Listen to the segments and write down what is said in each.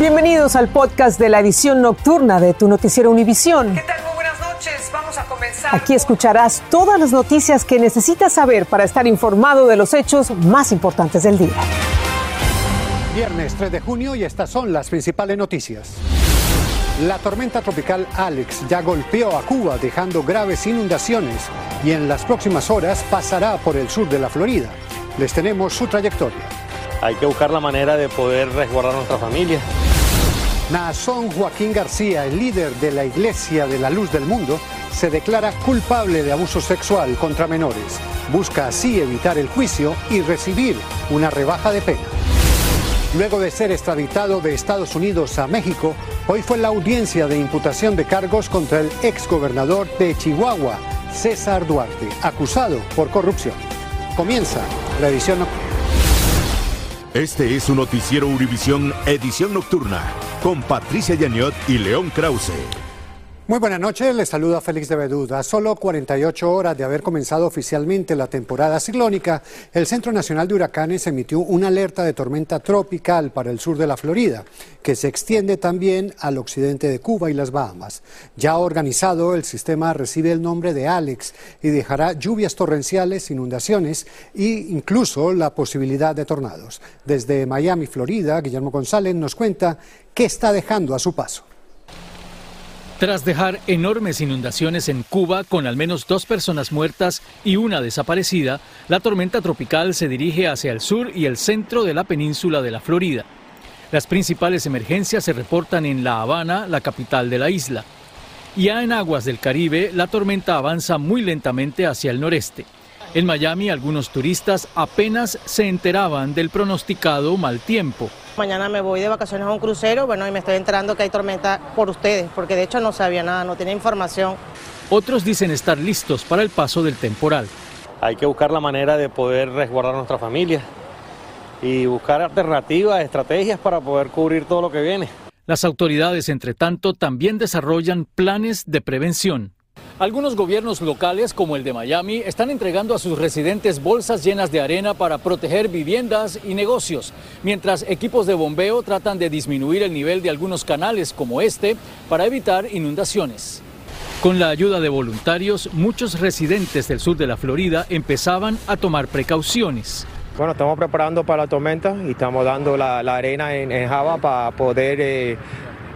Bienvenidos al podcast de la edición nocturna de tu noticiero Univisión. ¿Qué tal? Muy buenas noches. Vamos a comenzar. Aquí escucharás todas las noticias que necesitas saber para estar informado de los hechos más importantes del día. Viernes 3 de junio y estas son las principales noticias. La tormenta tropical Alex ya golpeó a Cuba dejando graves inundaciones y en las próximas horas pasará por el sur de la Florida. Les tenemos su trayectoria. Hay que buscar la manera de poder resguardar a nuestra familia. Naasón Joaquín García, el líder de la Iglesia de la Luz del Mundo, se declara culpable de abuso sexual contra menores. Busca así evitar el juicio y recibir una rebaja de pena. Luego de ser extraditado de Estados Unidos a México, hoy fue la audiencia de imputación de cargos contra el exgobernador de Chihuahua, César Duarte, acusado por corrupción. Comienza la edición. Este es su noticiero Univisión Edición Nocturna con Patricia Yaniot y León Krause. Muy buenas noches, les saluda Félix de Bedud. A solo 48 horas de haber comenzado oficialmente la temporada ciclónica, el Centro Nacional de Huracanes emitió una alerta de tormenta tropical para el sur de la Florida, que se extiende también al occidente de Cuba y las Bahamas. Ya organizado, el sistema recibe el nombre de Alex y dejará lluvias torrenciales, inundaciones e incluso la posibilidad de tornados. Desde Miami, Florida, Guillermo González nos cuenta qué está dejando a su paso. Tras dejar enormes inundaciones en Cuba con al menos dos personas muertas y una desaparecida, la tormenta tropical se dirige hacia el sur y el centro de la península de la Florida. Las principales emergencias se reportan en La Habana, la capital de la isla. Ya en aguas del Caribe, la tormenta avanza muy lentamente hacia el noreste. En Miami, algunos turistas apenas se enteraban del pronosticado mal tiempo. Mañana me voy de vacaciones a un crucero, bueno, y me estoy enterando que hay tormenta por ustedes, porque de hecho no sabía nada, no tenía información. Otros dicen estar listos para el paso del temporal. Hay que buscar la manera de poder resguardar a nuestra familia y buscar alternativas, estrategias para poder cubrir todo lo que viene. Las autoridades, entre tanto, también desarrollan planes de prevención. Algunos gobiernos locales, como el de Miami, están entregando a sus residentes bolsas llenas de arena para proteger viviendas y negocios, mientras equipos de bombeo tratan de disminuir el nivel de algunos canales como este para evitar inundaciones. Con la ayuda de voluntarios, muchos residentes del sur de la Florida empezaban a tomar precauciones. Bueno, estamos preparando para la tormenta y estamos dando la, arena en, en Java para poder eh,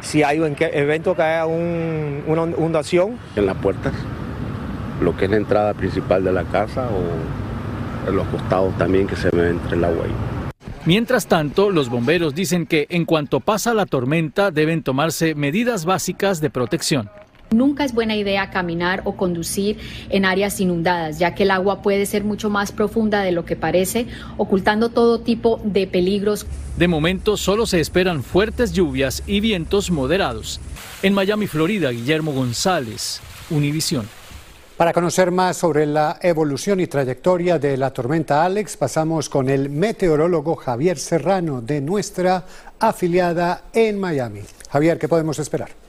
si hay un evento que haya un, una inundación. En las puertas, lo que es la entrada principal de la casa o en los costados también que se ve entre el agua ahí. Mientras tanto, los bomberos dicen que en cuanto pasa la tormenta deben tomarse medidas básicas de protección. Nunca es buena idea caminar o conducir en áreas inundadas, ya que el agua puede ser mucho más profunda de lo que parece, ocultando todo tipo de peligros. De momento solo se esperan fuertes lluvias y vientos moderados. En Miami, Florida, Guillermo González, Univisión. Para conocer más sobre la evolución y trayectoria de la tormenta Alex, pasamos con el meteorólogo Javier Serrano de nuestra afiliada en Miami. Javier, ¿qué podemos esperar?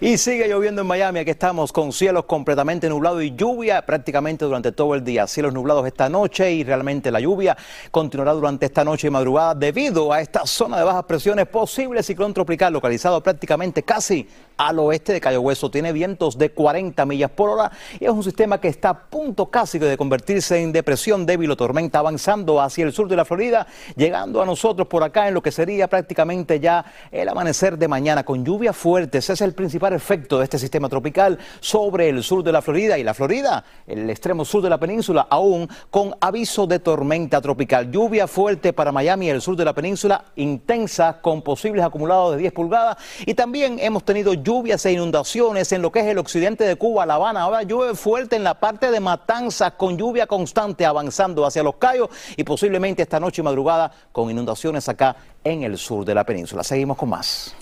Y sigue lloviendo en Miami, aquí estamos con cielos completamente nublados y lluvia prácticamente durante todo el día. Cielos nublados esta noche y realmente la lluvia continuará durante esta noche y madrugada debido a esta zona de bajas presiones, posible ciclón tropical localizado prácticamente casi al oeste de Cayo Hueso. Tiene vientos de 40 millas por hora y es un sistema que está a punto casi de convertirse en depresión débil o tormenta avanzando hacia el sur de la Florida, llegando a nosotros por acá en lo que sería prácticamente ya el amanecer de mañana con lluvias fuertes. Ese es el principal efecto de este sistema tropical sobre el sur de la Florida y la Florida, el extremo sur de la península, aún con aviso de tormenta tropical. Lluvia fuerte para Miami y el sur de la península, intensa con posibles acumulados de 10 pulgadas y también hemos tenido lluvias e inundaciones en lo que es el occidente de Cuba, La Habana. Ahora llueve fuerte en la parte de Matanzas con lluvia constante avanzando hacia los Cayos y posiblemente esta noche y madrugada con inundaciones acá en el sur de la península. Seguimos con más.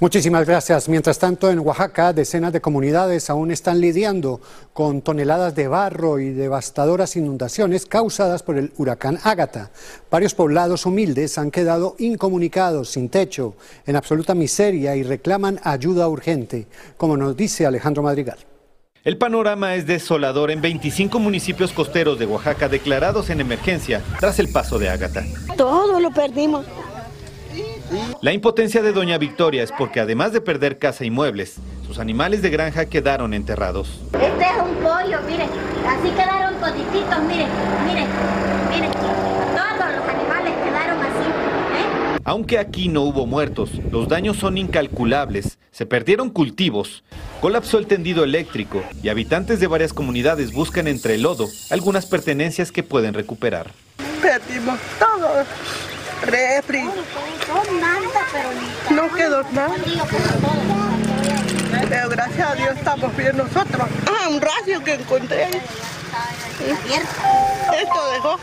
Muchísimas gracias. Mientras tanto, en Oaxaca, decenas de comunidades aún están lidiando con toneladas de barro y devastadoras inundaciones causadas por el huracán Ágata. Varios poblados humildes han quedado incomunicados, sin techo, en absoluta miseria y reclaman ayuda urgente, como nos dice Alejandro Madrigal. El panorama es desolador en 25 municipios costeros de Oaxaca declarados en emergencia tras el paso de Ágata. Todo lo perdimos. La impotencia de doña Victoria es porque además de perder casa y muebles, sus animales de granja quedaron enterrados. Este es un pollo, miren, así quedaron todititos, miren, miren, miren, todos los animales quedaron así. ¿eh? Aunque aquí no hubo muertos, los daños son incalculables. Se perdieron cultivos, colapsó el tendido eléctrico y habitantes de varias comunidades buscan entre el lodo algunas pertenencias que pueden recuperar. Perdimos todo refri. No quedó nada. Pero gracias a Dios estamos bien nosotros. Ah, un radio que encontré. Esto dejó.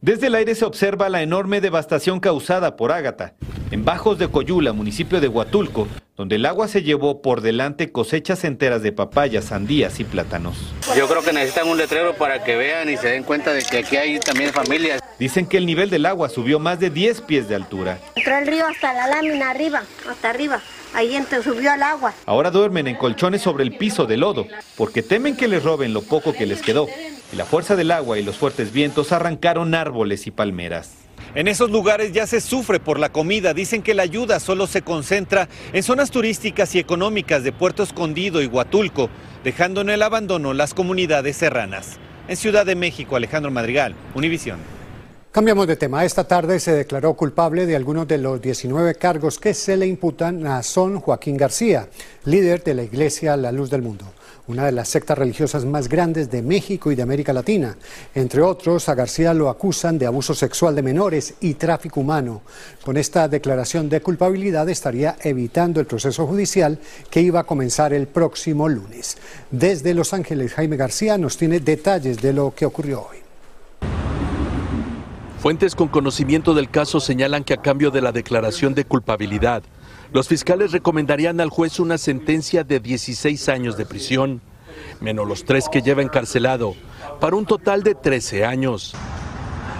Desde el aire se observa la enorme devastación causada por Ágata. En Bajos de Coyula, municipio de Huatulco, donde el agua se llevó por delante cosechas enteras de papayas, sandías y plátanos. Yo creo que necesitan un letrero para que vean y se den cuenta de que aquí hay también familias. Dicen que el nivel del agua subió más de 10 pies de altura. Entró el río hasta la lámina arriba, hasta arriba. Ahí entró, subió al agua. Ahora duermen en colchones sobre el piso de lodo, porque temen que les roben lo poco que les quedó. Y la fuerza del agua y los fuertes vientos arrancaron árboles y palmeras. En esos lugares ya se sufre por la comida. Dicen que la ayuda solo se concentra en zonas turísticas y económicas de Puerto Escondido y Huatulco, dejando en el abandono las comunidades serranas. En Ciudad de México, Alejandro Madrigal, Univisión. Cambiamos de tema. Esta tarde se declaró culpable de algunos de los 19 cargos que se le imputan a Son Joaquín García, líder de la Iglesia La Luz del Mundo una de las sectas religiosas más grandes de México y de América Latina. Entre otros, a García lo acusan de abuso sexual de menores y tráfico humano. Con esta declaración de culpabilidad estaría evitando el proceso judicial que iba a comenzar el próximo lunes. Desde Los Ángeles, Jaime García nos tiene detalles de lo que ocurrió hoy. Fuentes con conocimiento del caso señalan que a cambio de la declaración de culpabilidad, los fiscales recomendarían al juez una sentencia de 16 años de prisión, menos los tres que lleva encarcelado, para un total de 13 años.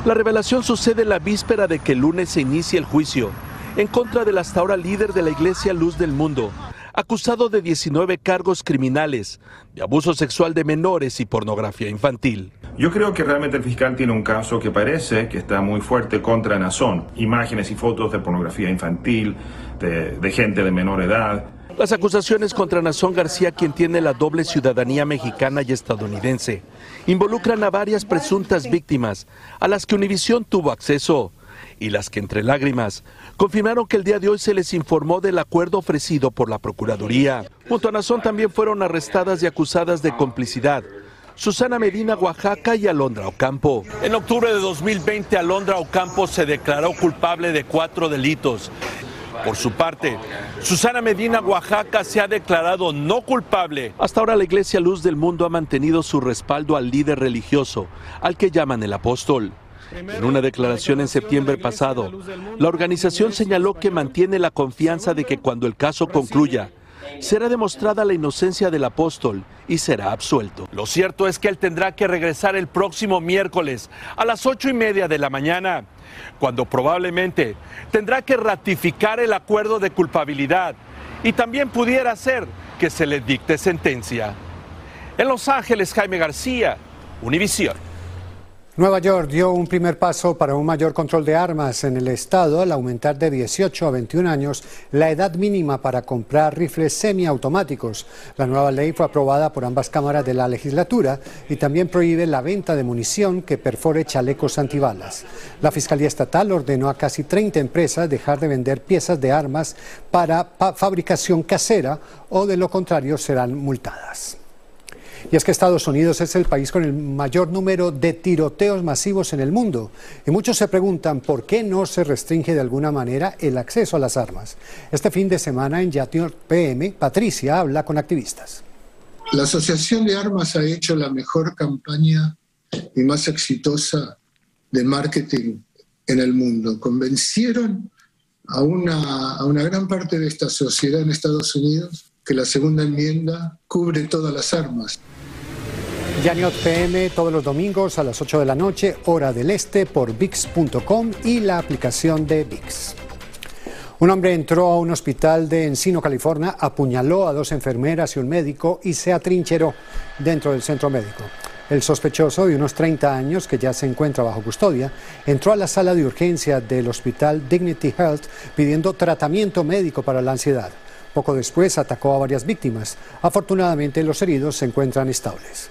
La revelación sucede la víspera de que el lunes se inicie el juicio en contra del hasta ahora líder de la Iglesia Luz del Mundo, acusado de 19 cargos criminales, de abuso sexual de menores y pornografía infantil. Yo creo que realmente el fiscal tiene un caso que parece que está muy fuerte contra Nazón. Imágenes y fotos de pornografía infantil, de, de gente de menor edad. Las acusaciones contra Nazón García, quien tiene la doble ciudadanía mexicana y estadounidense, involucran a varias presuntas víctimas a las que Univisión tuvo acceso y las que entre lágrimas confirmaron que el día de hoy se les informó del acuerdo ofrecido por la Procuraduría. Junto a Nazón también fueron arrestadas y acusadas de complicidad. Susana Medina, Oaxaca y Alondra Ocampo. En octubre de 2020, Alondra Ocampo se declaró culpable de cuatro delitos. Por su parte, Susana Medina, Oaxaca, se ha declarado no culpable. Hasta ahora la Iglesia Luz del Mundo ha mantenido su respaldo al líder religioso, al que llaman el apóstol. En una declaración en septiembre pasado, la organización señaló que mantiene la confianza de que cuando el caso concluya, será demostrada la inocencia del apóstol y será absuelto. Lo cierto es que él tendrá que regresar el próximo miércoles a las ocho y media de la mañana, cuando probablemente tendrá que ratificar el acuerdo de culpabilidad y también pudiera ser que se le dicte sentencia. En Los Ángeles, Jaime García, Univisión. Nueva York dio un primer paso para un mayor control de armas en el estado al aumentar de 18 a 21 años la edad mínima para comprar rifles semiautomáticos. La nueva ley fue aprobada por ambas cámaras de la legislatura y también prohíbe la venta de munición que perfore chalecos antibalas. La Fiscalía Estatal ordenó a casi 30 empresas dejar de vender piezas de armas para fabricación casera o de lo contrario serán multadas. Y es que Estados Unidos es el país con el mayor número de tiroteos masivos en el mundo. Y muchos se preguntan por qué no se restringe de alguna manera el acceso a las armas. Este fin de semana en Yatio PM, Patricia habla con activistas. La Asociación de Armas ha hecho la mejor campaña y más exitosa de marketing en el mundo. Convencieron a una, a una gran parte de esta sociedad en Estados Unidos que la segunda enmienda cubre todas las armas. Yaniot PM todos los domingos a las 8 de la noche, hora del este, por VIX.com y la aplicación de VIX. Un hombre entró a un hospital de Encino, California, apuñaló a dos enfermeras y un médico y se atrincheró dentro del centro médico. El sospechoso de unos 30 años, que ya se encuentra bajo custodia, entró a la sala de urgencia del hospital Dignity Health pidiendo tratamiento médico para la ansiedad. Poco después atacó a varias víctimas. Afortunadamente los heridos se encuentran estables.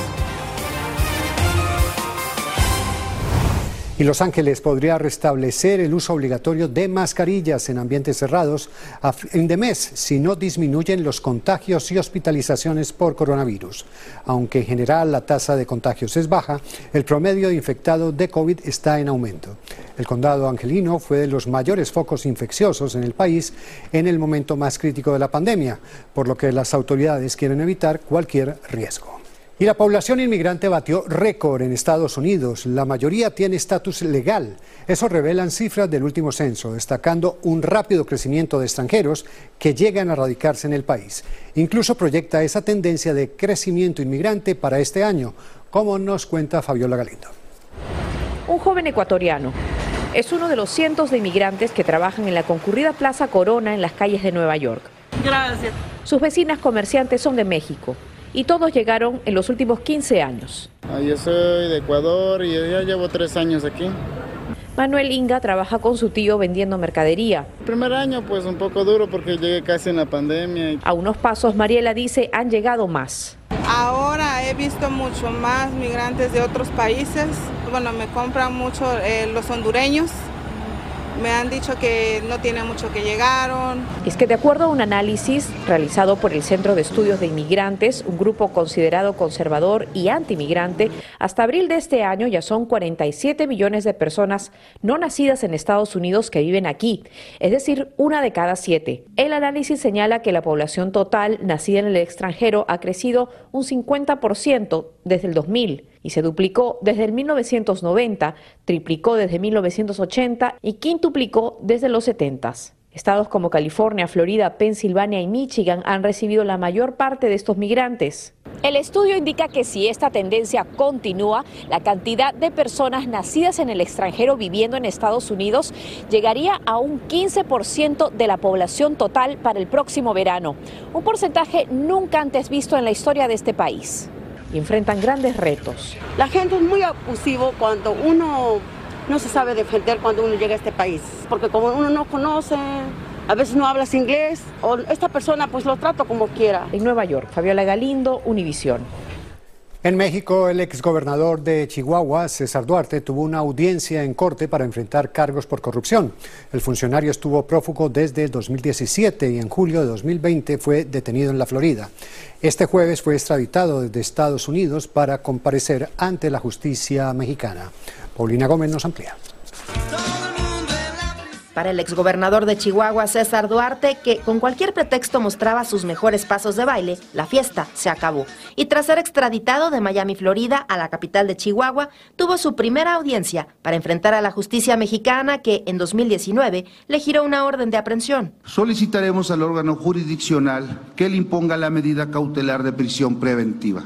Y Los Ángeles podría restablecer el uso obligatorio de mascarillas en ambientes cerrados a fin de mes si no disminuyen los contagios y hospitalizaciones por coronavirus. Aunque en general la tasa de contagios es baja, el promedio de infectados de COVID está en aumento. El condado angelino fue de los mayores focos infecciosos en el país en el momento más crítico de la pandemia, por lo que las autoridades quieren evitar cualquier riesgo. Y la población inmigrante batió récord en Estados Unidos. La mayoría tiene estatus legal. Eso revelan cifras del último censo, destacando un rápido crecimiento de extranjeros que llegan a radicarse en el país. Incluso proyecta esa tendencia de crecimiento inmigrante para este año, como nos cuenta Fabiola Galindo. Un joven ecuatoriano. Es uno de los cientos de inmigrantes que trabajan en la concurrida Plaza Corona en las calles de Nueva York. Gracias. Sus vecinas comerciantes son de México y todos llegaron en los últimos 15 años. Ah, yo soy de Ecuador y ya llevo tres años aquí. Manuel Inga trabaja con su tío vendiendo mercadería. El primer año pues un poco duro porque llegué casi en la pandemia. A unos pasos, Mariela dice, han llegado más. Ahora he visto mucho más migrantes de otros países. Bueno, me compran mucho eh, los hondureños me han dicho que no tiene mucho que llegaron. Es que de acuerdo a un análisis realizado por el Centro de Estudios de Inmigrantes, un grupo considerado conservador y antimigrante, hasta abril de este año ya son 47 millones de personas no nacidas en Estados Unidos que viven aquí, es decir, una de cada siete. El análisis señala que la población total nacida en el extranjero ha crecido un 50% desde el 2000 y se duplicó desde el 1990, triplicó desde 1980 y quintuplicó desde los 70. Estados como California, Florida, Pensilvania y Michigan han recibido la mayor parte de estos migrantes. El estudio indica que si esta tendencia continúa, la cantidad de personas nacidas en el extranjero viviendo en Estados Unidos llegaría a un 15% de la población total para el próximo verano, un porcentaje nunca antes visto en la historia de este país y enfrentan grandes retos. La gente es muy abusivo cuando uno no se sabe defender cuando uno llega a este país, porque como uno no conoce, a veces no hablas inglés, o esta persona pues lo trato como quiera. En Nueva York, Fabiola Galindo, Univisión. En México, el exgobernador de Chihuahua, César Duarte, tuvo una audiencia en corte para enfrentar cargos por corrupción. El funcionario estuvo prófugo desde el 2017 y en julio de 2020 fue detenido en la Florida. Este jueves fue extraditado desde Estados Unidos para comparecer ante la justicia mexicana. Paulina Gómez nos amplía para el exgobernador de Chihuahua, César Duarte, que con cualquier pretexto mostraba sus mejores pasos de baile, la fiesta se acabó. Y tras ser extraditado de Miami, Florida, a la capital de Chihuahua, tuvo su primera audiencia para enfrentar a la justicia mexicana que en 2019 le giró una orden de aprehensión. Solicitaremos al órgano jurisdiccional que le imponga la medida cautelar de prisión preventiva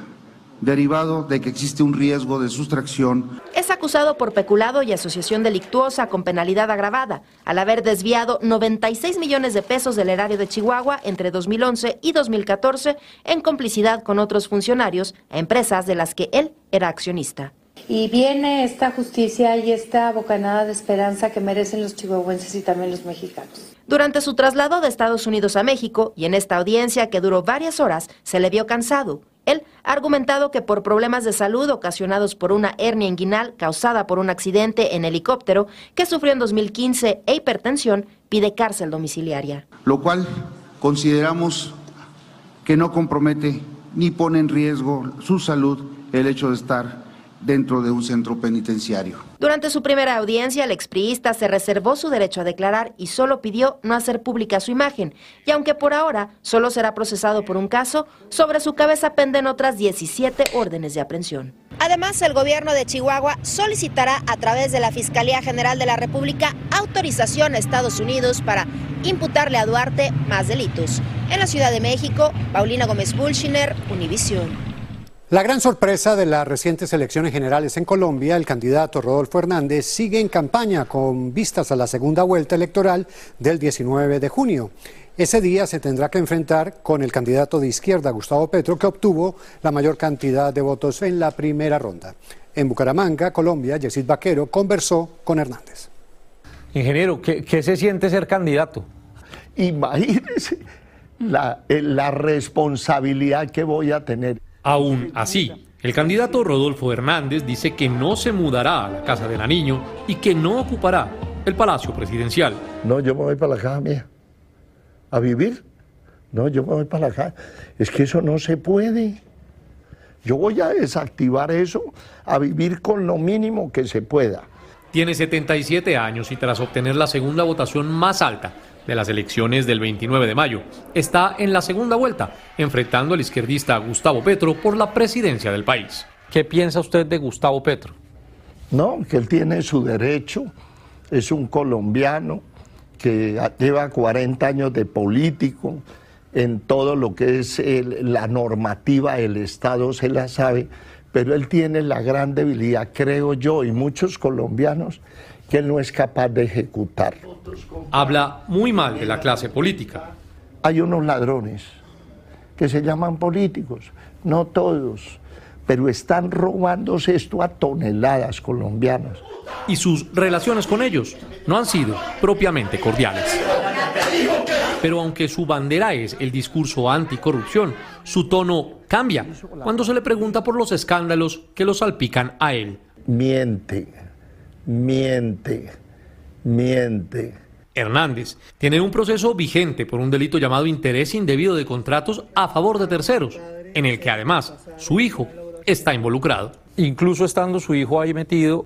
derivado de que existe un riesgo de sustracción. Es acusado por peculado y asociación delictuosa con penalidad agravada, al haber desviado 96 millones de pesos del erario de Chihuahua entre 2011 y 2014 en complicidad con otros funcionarios a empresas de las que él era accionista. Y viene esta justicia y esta bocanada de esperanza que merecen los chihuahuenses y también los mexicanos. Durante su traslado de Estados Unidos a México y en esta audiencia que duró varias horas, se le vio cansado, él ha argumentado que por problemas de salud ocasionados por una hernia inguinal causada por un accidente en helicóptero que sufrió en 2015 e hipertensión, pide cárcel domiciliaria. Lo cual consideramos que no compromete ni pone en riesgo su salud el hecho de estar dentro de un centro penitenciario. Durante su primera audiencia, el expriista se reservó su derecho a declarar y solo pidió no hacer pública su imagen. Y aunque por ahora solo será procesado por un caso, sobre su cabeza penden otras 17 órdenes de aprehensión. Además, el gobierno de Chihuahua solicitará a través de la Fiscalía General de la República autorización a Estados Unidos para imputarle a Duarte más delitos. En la Ciudad de México, Paulina Gómez Bulshiner, Univisión. La gran sorpresa de las recientes elecciones generales en Colombia, el candidato Rodolfo Hernández sigue en campaña con vistas a la segunda vuelta electoral del 19 de junio. Ese día se tendrá que enfrentar con el candidato de izquierda, Gustavo Petro, que obtuvo la mayor cantidad de votos en la primera ronda. En Bucaramanga, Colombia, Yesid Vaquero conversó con Hernández. Ingeniero, ¿qué, se siente ser candidato? Imagínese la, eh, la responsabilidad que voy a tener. Aún así, el candidato Rodolfo Hernández dice que no se mudará a la casa de la niño y que no ocupará el palacio presidencial. No, yo me voy para la casa mía. ¿A vivir? No, yo me voy para la casa. Es que eso no se puede. Yo voy a desactivar eso, a vivir con lo mínimo que se pueda. Tiene 77 años y tras obtener la segunda votación más alta de las elecciones del 29 de mayo, está en la segunda vuelta, enfrentando al izquierdista Gustavo Petro por la presidencia del país. ¿Qué piensa usted de Gustavo Petro? No, que él tiene su derecho, es un colombiano que lleva 40 años de político, en todo lo que es la normativa del Estado se la sabe, pero él tiene la gran debilidad, creo yo, y muchos colombianos, que él no es capaz de ejecutar. Habla muy mal de la clase política. Hay unos ladrones que se llaman políticos, no todos, pero están robándose esto a toneladas colombianos. Y sus relaciones con ellos no han sido propiamente cordiales. Pero aunque su bandera es el discurso anticorrupción, su tono cambia cuando se le pregunta por los escándalos que lo salpican a él. Miente, miente, miente. Hernández tiene un proceso vigente por un delito llamado interés indebido de contratos a favor de terceros, en el que además su hijo está involucrado. Incluso estando su hijo ahí metido,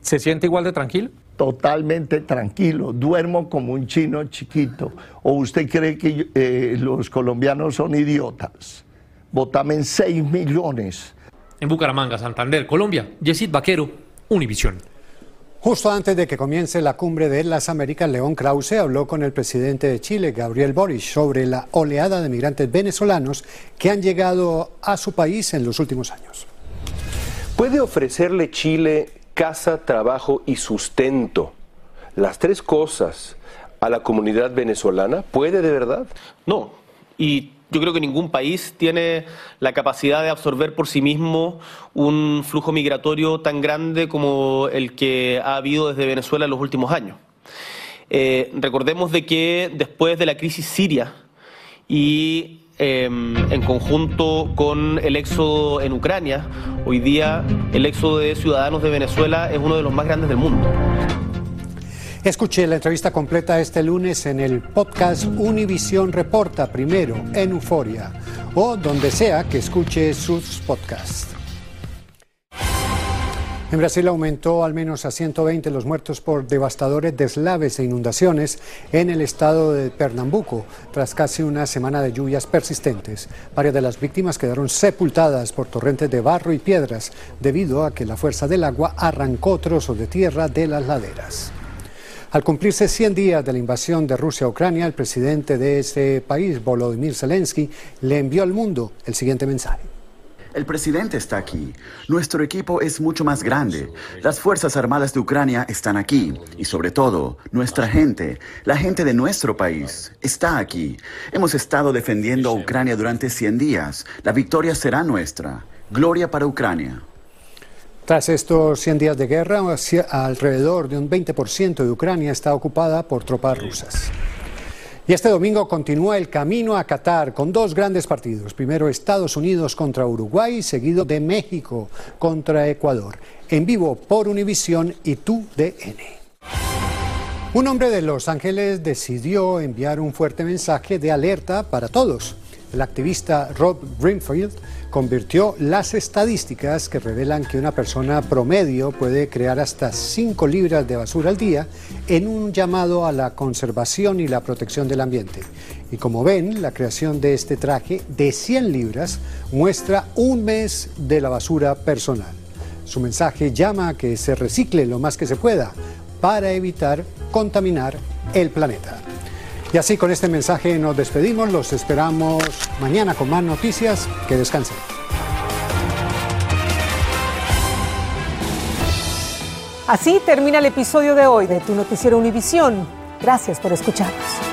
¿se siente igual de tranquilo? Totalmente tranquilo, duermo como un chino chiquito. ¿O usted cree que eh, los colombianos son idiotas? Votamen 6 millones. En Bucaramanga, Santander, Colombia, Yesid Vaquero, Univisión. Justo antes de que comience la cumbre de las Américas, León Krause habló con el presidente de Chile, Gabriel Boric, sobre la oleada de migrantes venezolanos que han llegado a su país en los últimos años. ¿Puede ofrecerle Chile casa, trabajo y sustento? Las tres cosas a la comunidad venezolana. ¿Puede de verdad? No. Y yo creo que ningún país tiene la capacidad de absorber por sí mismo un flujo migratorio tan grande como el que ha habido desde Venezuela en los últimos años. Eh, recordemos de que después de la crisis siria y em, en conjunto con el éxodo en Ucrania, hoy día el éxodo de ciudadanos de Venezuela es uno de los más grandes del mundo. Escuche la entrevista completa este lunes en el podcast Univisión Reporta, primero en Euforia o donde sea que escuche sus podcasts. En Brasil aumentó al menos a 120 los muertos por devastadores deslaves e inundaciones en el estado de Pernambuco, tras casi una semana de lluvias persistentes. Varias de las víctimas quedaron sepultadas por torrentes de barro y piedras debido a que la fuerza del agua arrancó trozos de tierra de las laderas. Al cumplirse 100 días de la invasión de Rusia a Ucrania, el presidente de ese país, Volodymyr Zelensky, le envió al mundo el siguiente mensaje. El presidente está aquí. Nuestro equipo es mucho más grande. Las Fuerzas Armadas de Ucrania están aquí. Y sobre todo, nuestra gente, la gente de nuestro país, está aquí. Hemos estado defendiendo a Ucrania durante 100 días. La victoria será nuestra. Gloria para Ucrania. Tras estos 100 días de guerra, alrededor de un 20% de Ucrania está ocupada por tropas rusas. Y este domingo continúa el camino a Qatar con dos grandes partidos. Primero Estados Unidos contra Uruguay, seguido de México contra Ecuador. En vivo por Univisión y TUDN. Un hombre de Los Ángeles decidió enviar un fuerte mensaje de alerta para todos. El activista Rob Greenfield convirtió las estadísticas que revelan que una persona promedio puede crear hasta 5 libras de basura al día en un llamado a la conservación y la protección del ambiente. Y como ven, la creación de este traje de 100 libras muestra un mes de la basura personal. Su mensaje llama a que se recicle lo más que se pueda para evitar contaminar el planeta. Y así con este mensaje nos despedimos, los esperamos mañana con más noticias, que descansen. Así termina el episodio de hoy de Tu Noticiero Univisión. Gracias por escucharnos.